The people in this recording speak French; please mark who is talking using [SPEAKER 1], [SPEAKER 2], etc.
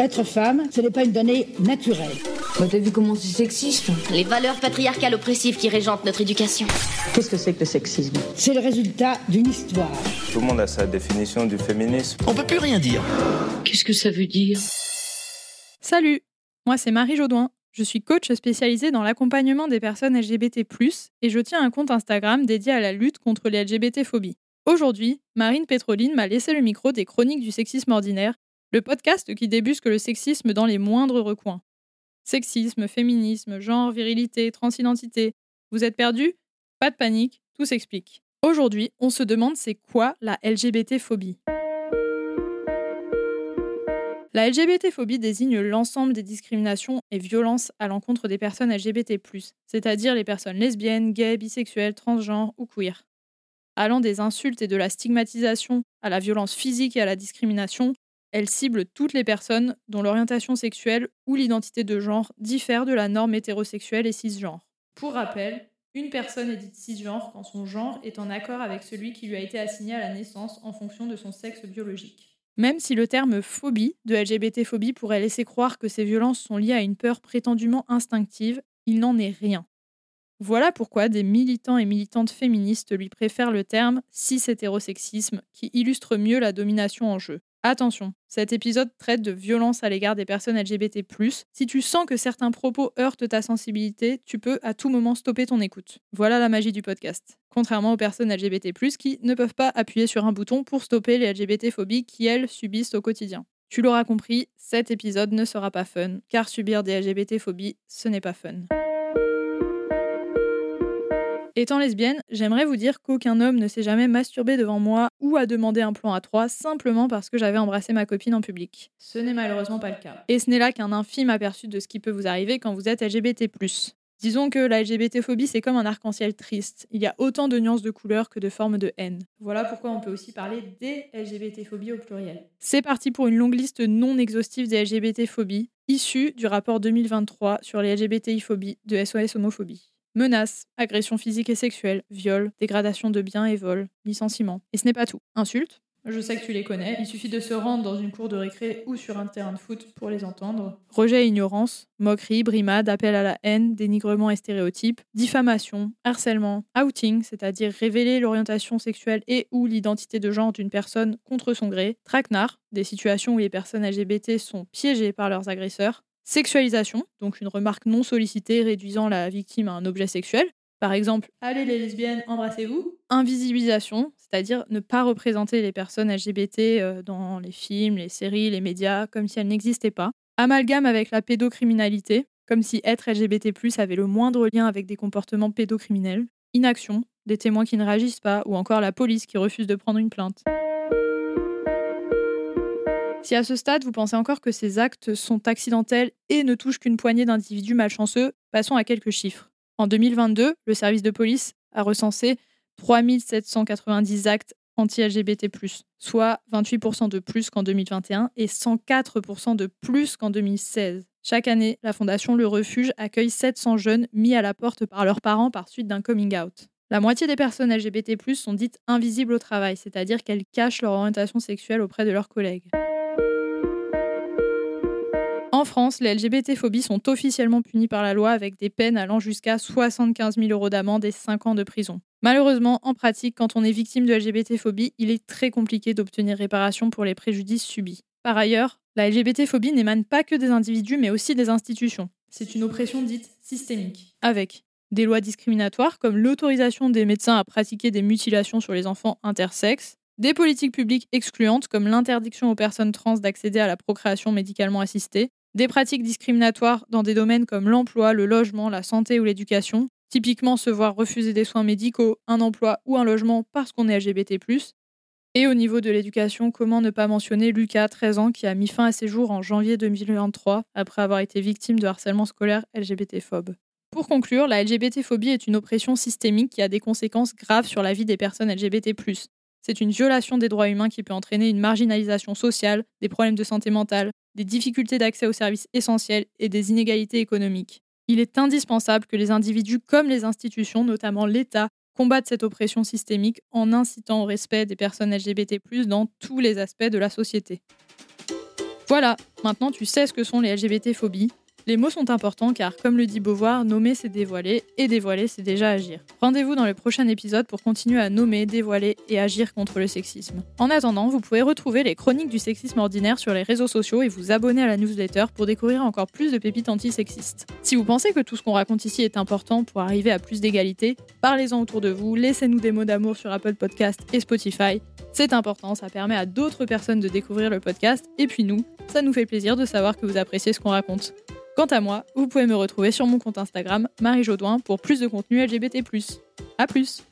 [SPEAKER 1] Être femme, ce n'est pas une donnée naturelle.
[SPEAKER 2] Bah, t'as vu comment c'est sexiste
[SPEAKER 3] Les valeurs patriarcales oppressives qui régentent notre éducation.
[SPEAKER 4] Qu'est-ce que c'est que le sexisme
[SPEAKER 1] C'est le résultat d'une histoire.
[SPEAKER 5] Tout le monde a sa définition du féminisme.
[SPEAKER 6] On peut plus rien dire.
[SPEAKER 2] Qu'est-ce que ça veut dire
[SPEAKER 7] Salut, moi c'est Marie Jaudoin. Je suis coach spécialisée dans l'accompagnement des personnes LGBT+, et je tiens un compte Instagram dédié à la lutte contre les LGBT-phobies. Aujourd'hui, Marine Pétroline m'a laissé le micro des Chroniques du sexisme ordinaire, le podcast qui débusque le sexisme dans les moindres recoins. Sexisme, féminisme, genre, virilité, transidentité. Vous êtes perdu Pas de panique, tout s'explique. Aujourd'hui, on se demande c'est quoi la LGBT-phobie La LGBT-phobie désigne l'ensemble des discriminations et violences à l'encontre des personnes LGBT+, c'est-à-dire les personnes lesbiennes, gays, bisexuelles, transgenres ou queer. Allant des insultes et de la stigmatisation à la violence physique et à la discrimination, elle cible toutes les personnes dont l'orientation sexuelle ou l'identité de genre diffère de la norme hétérosexuelle et cisgenre. Pour rappel, une personne est dite cisgenre quand son genre est en accord avec celui qui lui a été assigné à la naissance en fonction de son sexe biologique. Même si le terme phobie de LGBT-phobie pourrait laisser croire que ces violences sont liées à une peur prétendument instinctive, il n'en est rien. Voilà pourquoi des militants et militantes féministes lui préfèrent le terme cis-hétérosexisme, qui illustre mieux la domination en jeu. Attention, cet épisode traite de violence à l'égard des personnes LGBT. Si tu sens que certains propos heurtent ta sensibilité, tu peux à tout moment stopper ton écoute. Voilà la magie du podcast. Contrairement aux personnes LGBT, qui ne peuvent pas appuyer sur un bouton pour stopper les LGBT-phobies qui, elles, subissent au quotidien. Tu l'auras compris, cet épisode ne sera pas fun, car subir des LGBT-phobies, ce n'est pas fun. Étant lesbienne, j'aimerais vous dire qu'aucun homme ne s'est jamais masturbé devant moi ou a demandé un plan à trois simplement parce que j'avais embrassé ma copine en public. Ce n'est malheureusement pas le cas. Et ce n'est là qu'un infime aperçu de ce qui peut vous arriver quand vous êtes LGBT. Disons que la LGBT-phobie, c'est comme un arc-en-ciel triste. Il y a autant de nuances de couleurs que de formes de haine. Voilà pourquoi on peut aussi parler des LGBT-phobies au pluriel. C'est parti pour une longue liste non exhaustive des LGBT-phobies, issue du rapport 2023 sur les LGBTI-phobies de SOS Homophobie. Menaces, agressions physiques et sexuelles, viols, dégradation de biens et vols, licenciements. Et ce n'est pas tout. Insultes, je sais que tu les connais, il suffit de se rendre dans une cour de récré ou sur un terrain de foot pour les entendre. Rejet et ignorance, moquerie, brimade, appel à la haine, dénigrement et stéréotypes, diffamation, harcèlement, outing, c'est-à-dire révéler l'orientation sexuelle et ou l'identité de genre d'une personne contre son gré, traquenard, des situations où les personnes LGBT sont piégées par leurs agresseurs, Sexualisation, donc une remarque non sollicitée réduisant la victime à un objet sexuel. Par exemple, allez les lesbiennes, embrassez-vous. Invisibilisation, c'est-à-dire ne pas représenter les personnes LGBT euh, dans les films, les séries, les médias, comme si elles n'existaient pas. Amalgame avec la pédocriminalité, comme si être LGBT avait le moindre lien avec des comportements pédocriminels. Inaction, des témoins qui ne réagissent pas, ou encore la police qui refuse de prendre une plainte. Si à ce stade, vous pensez encore que ces actes sont accidentels et ne touchent qu'une poignée d'individus malchanceux, passons à quelques chiffres. En 2022, le service de police a recensé 3790 actes anti-LGBT, soit 28% de plus qu'en 2021 et 104% de plus qu'en 2016. Chaque année, la Fondation Le Refuge accueille 700 jeunes mis à la porte par leurs parents par suite d'un coming out. La moitié des personnes LGBT, sont dites invisibles au travail, c'est-à-dire qu'elles cachent leur orientation sexuelle auprès de leurs collègues. En France, les LGBT-phobies sont officiellement punies par la loi avec des peines allant jusqu'à 75 000 euros d'amende et 5 ans de prison. Malheureusement, en pratique, quand on est victime de LGBT-phobie, il est très compliqué d'obtenir réparation pour les préjudices subis. Par ailleurs, la LGBT-phobie n'émane pas que des individus, mais aussi des institutions. C'est une oppression dite systémique, avec des lois discriminatoires comme l'autorisation des médecins à pratiquer des mutilations sur les enfants intersexes, des politiques publiques excluantes comme l'interdiction aux personnes trans d'accéder à la procréation médicalement assistée, des pratiques discriminatoires dans des domaines comme l'emploi, le logement, la santé ou l'éducation, typiquement se voir refuser des soins médicaux, un emploi ou un logement parce qu'on est LGBT. Et au niveau de l'éducation, comment ne pas mentionner Lucas, 13 ans, qui a mis fin à ses jours en janvier 2023 après avoir été victime de harcèlement scolaire LGBT-phobe. Pour conclure, la LGBT-phobie est une oppression systémique qui a des conséquences graves sur la vie des personnes LGBT. C'est une violation des droits humains qui peut entraîner une marginalisation sociale, des problèmes de santé mentale, des difficultés d'accès aux services essentiels et des inégalités économiques. Il est indispensable que les individus comme les institutions, notamment l'État, combattent cette oppression systémique en incitant au respect des personnes LGBT+ dans tous les aspects de la société. Voilà, maintenant tu sais ce que sont les LGBT-phobies. Les mots sont importants car, comme le dit Beauvoir, nommer c'est dévoiler et dévoiler c'est déjà agir. Rendez-vous dans le prochain épisode pour continuer à nommer, dévoiler et agir contre le sexisme. En attendant, vous pouvez retrouver les chroniques du sexisme ordinaire sur les réseaux sociaux et vous abonner à la newsletter pour découvrir encore plus de pépites antisexistes. Si vous pensez que tout ce qu'on raconte ici est important pour arriver à plus d'égalité, parlez-en autour de vous, laissez-nous des mots d'amour sur Apple Podcast et Spotify. C'est important, ça permet à d'autres personnes de découvrir le podcast et puis nous, ça nous fait plaisir de savoir que vous appréciez ce qu'on raconte. Quant à moi, vous pouvez me retrouver sur mon compte Instagram, Marie Jaudoin, pour plus de contenu LGBT. A plus